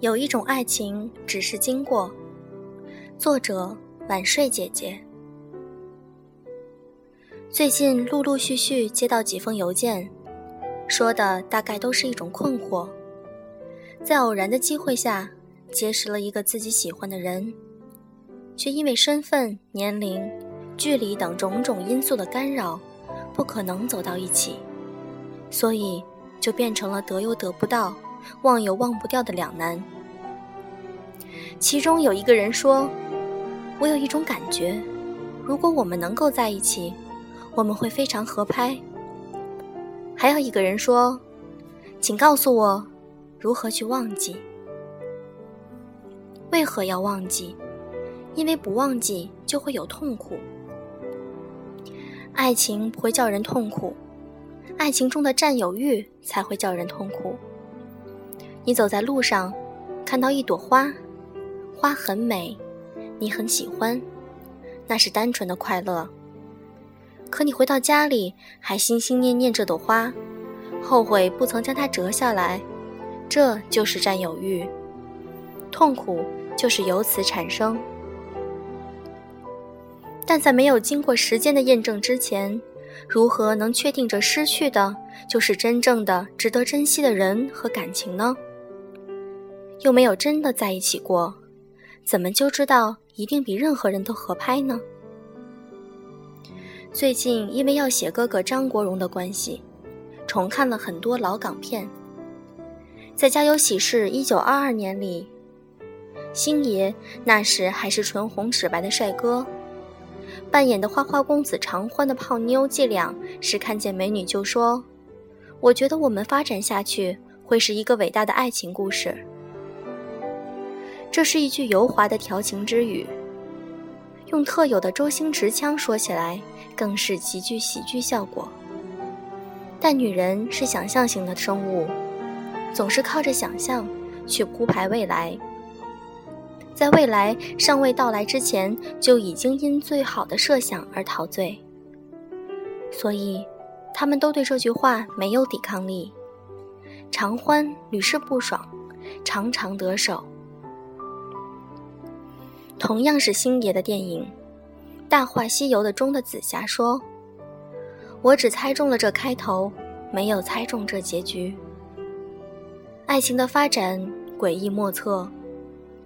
有一种爱情只是经过。作者：晚睡姐姐。最近陆陆续续接到几封邮件，说的大概都是一种困惑。在偶然的机会下，结识了一个自己喜欢的人，却因为身份、年龄、距离等种种因素的干扰，不可能走到一起，所以就变成了得又得不到。忘又忘不掉的两难。其中有一个人说：“我有一种感觉，如果我们能够在一起，我们会非常合拍。”还有一个人说：“请告诉我，如何去忘记？为何要忘记？因为不忘记就会有痛苦。爱情不会叫人痛苦，爱情中的占有欲才会叫人痛苦。”你走在路上，看到一朵花，花很美，你很喜欢，那是单纯的快乐。可你回到家里，还心心念念这朵花，后悔不曾将它折下来，这就是占有欲，痛苦就是由此产生。但在没有经过时间的验证之前，如何能确定这失去的就是真正的值得珍惜的人和感情呢？又没有真的在一起过，怎么就知道一定比任何人都合拍呢？最近因为要写哥哥张国荣的关系，重看了很多老港片。在《家有喜事》一九二二年里，星爷那时还是唇红齿白的帅哥，扮演的花花公子常欢的泡妞伎俩是看见美女就说：“我觉得我们发展下去会是一个伟大的爱情故事。”这是一句油滑的调情之语，用特有的周星驰腔说起来，更是极具喜剧效果。但女人是想象型的生物，总是靠着想象去铺排未来，在未来尚未到来之前，就已经因最好的设想而陶醉。所以，他们都对这句话没有抵抗力。常欢屡试不爽，常常得手。同样是星爷的电影，《大话西游》的中的紫霞说：“我只猜中了这开头，没有猜中这结局。爱情的发展诡异莫测，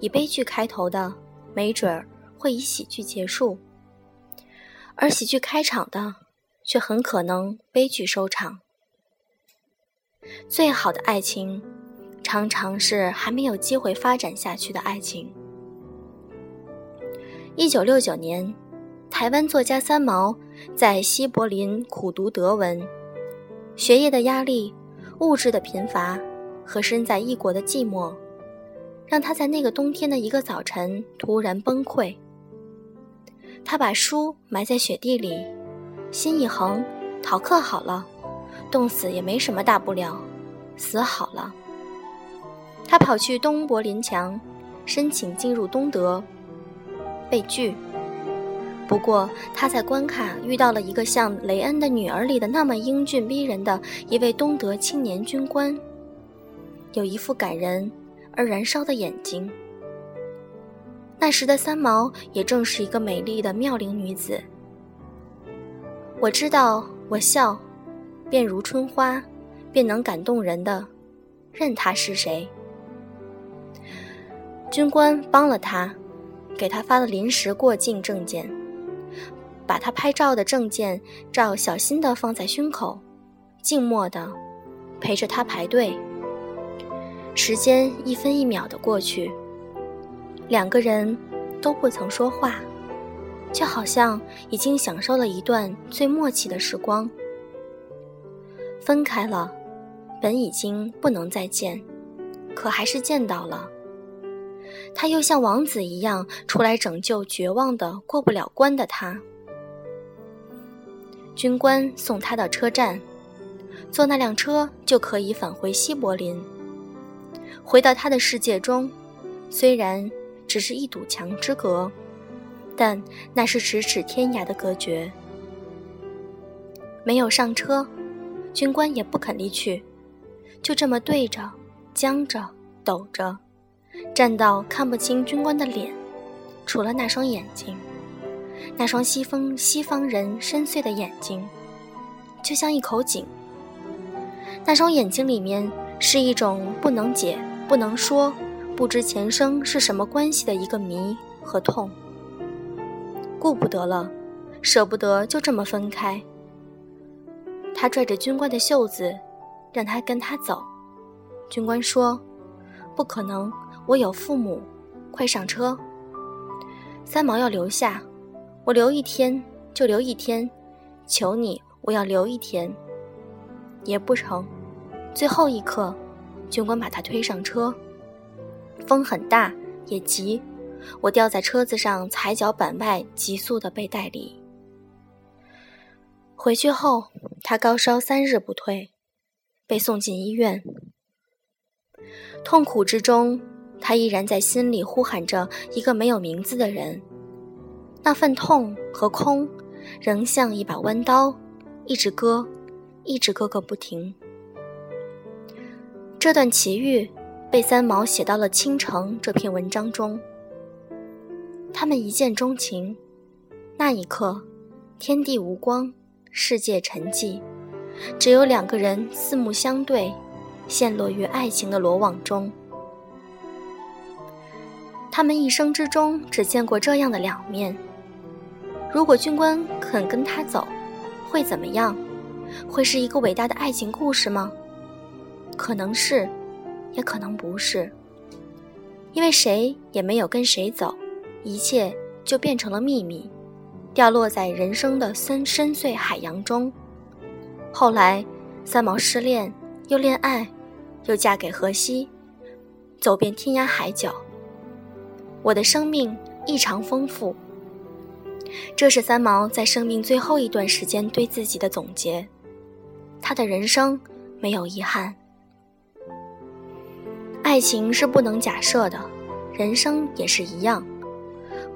以悲剧开头的，没准儿会以喜剧结束；而喜剧开场的，却很可能悲剧收场。最好的爱情，常常是还没有机会发展下去的爱情。”一九六九年，台湾作家三毛在西柏林苦读德文，学业的压力、物质的贫乏和身在异国的寂寞，让他在那个冬天的一个早晨突然崩溃。他把书埋在雪地里，心一横，逃课好了，冻死也没什么大不了，死好了。他跑去东柏林墙，申请进入东德。被拒。不过他在关卡遇到了一个像《雷恩的女儿》里的那么英俊逼人的一位东德青年军官，有一副感人而燃烧的眼睛。那时的三毛也正是一个美丽的妙龄女子。我知道，我笑，便如春花，便能感动人的，任他是谁。军官帮了他。给他发了临时过境证件，把他拍照的证件照小心地放在胸口，静默地陪着他排队。时间一分一秒的过去，两个人都不曾说话，就好像已经享受了一段最默契的时光。分开了，本已经不能再见，可还是见到了。他又像王子一样出来拯救绝望的过不了关的他。军官送他到车站，坐那辆车就可以返回西柏林，回到他的世界中。虽然只是一堵墙之隔，但那是咫尺天涯的隔绝。没有上车，军官也不肯离去，就这么对着，僵着，抖着。站到看不清军官的脸，除了那双眼睛，那双西风西方人深邃的眼睛，就像一口井。那双眼睛里面是一种不能解、不能说、不知前生是什么关系的一个谜和痛。顾不得了，舍不得就这么分开。他拽着军官的袖子，让他跟他走。军官说：“不可能，我有父母，快上车。”三毛要留下，我留一天就留一天，求你，我要留一天。也不成，最后一刻，军官把他推上车。风很大，也急，我掉在车子上，踩脚板外，急速的被带离。回去后，他高烧三日不退，被送进医院。痛苦之中，他依然在心里呼喊着一个没有名字的人。那份痛和空，仍像一把弯刀，一直割。一直割个不停。这段奇遇被三毛写到了《倾城》这篇文章中。他们一见钟情，那一刻，天地无光，世界沉寂，只有两个人四目相对，陷落于爱情的罗网中。他们一生之中只见过这样的两面。如果军官肯跟他走，会怎么样？会是一个伟大的爱情故事吗？可能是，也可能不是。因为谁也没有跟谁走，一切就变成了秘密，掉落在人生的深深邃海洋中。后来，三毛失恋，又恋爱，又嫁给荷西，走遍天涯海角。我的生命异常丰富。这是三毛在生命最后一段时间对自己的总结。他的人生没有遗憾。爱情是不能假设的，人生也是一样，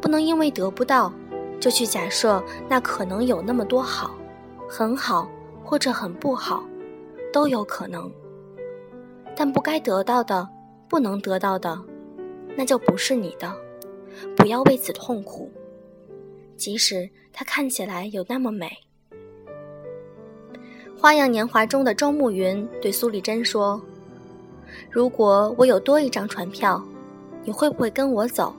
不能因为得不到，就去假设那可能有那么多好，很好或者很不好，都有可能。但不该得到的，不能得到的，那就不是你的，不要为此痛苦，即使它看起来有那么美。《花样年华》中的周慕云对苏丽珍说：“如果我有多一张船票，你会不会跟我走？”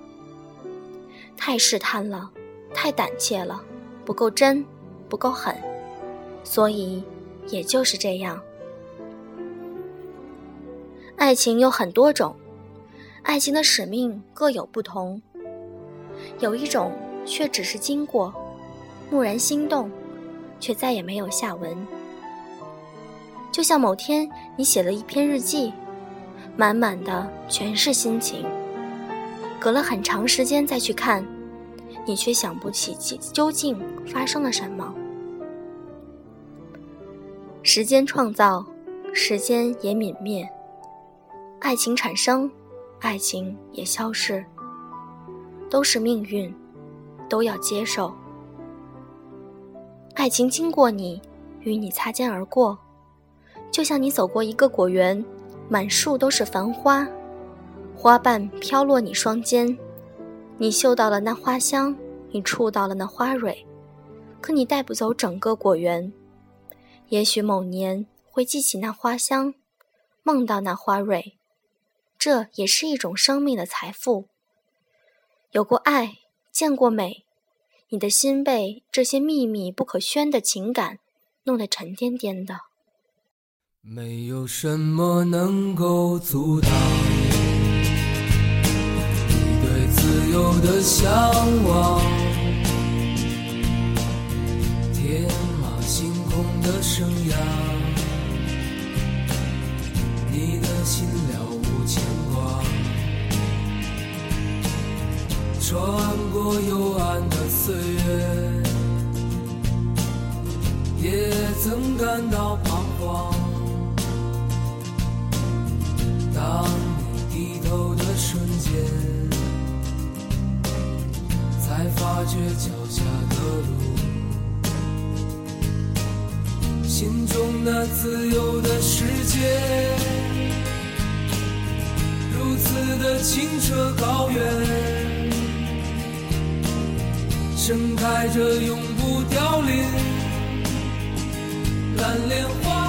太试探了，太胆怯了，不够真，不够狠，所以也就是这样。爱情有很多种，爱情的使命各有不同。有一种却只是经过，蓦然心动，却再也没有下文。就像某天你写了一篇日记，满满的全是心情。隔了很长时间再去看，你却想不起究竟发生了什么。时间创造，时间也泯灭；爱情产生，爱情也消逝。都是命运，都要接受。爱情经过你，与你擦肩而过。就像你走过一个果园，满树都是繁花，花瓣飘落你双肩，你嗅到了那花香，你触到了那花蕊，可你带不走整个果园。也许某年会记起那花香，梦到那花蕊，这也是一种生命的财富。有过爱，见过美，你的心被这些秘密不可宣的情感弄得沉甸甸的。没有什么能够阻挡你对自由的向往，天马行空的生涯，你的心牵挂，穿过幽暗的岁月，也曾感到彷徨。当你低头的瞬间，才发觉脚下的路，心中那自由的世界，的清澈高原，盛开着永不凋零蓝莲花。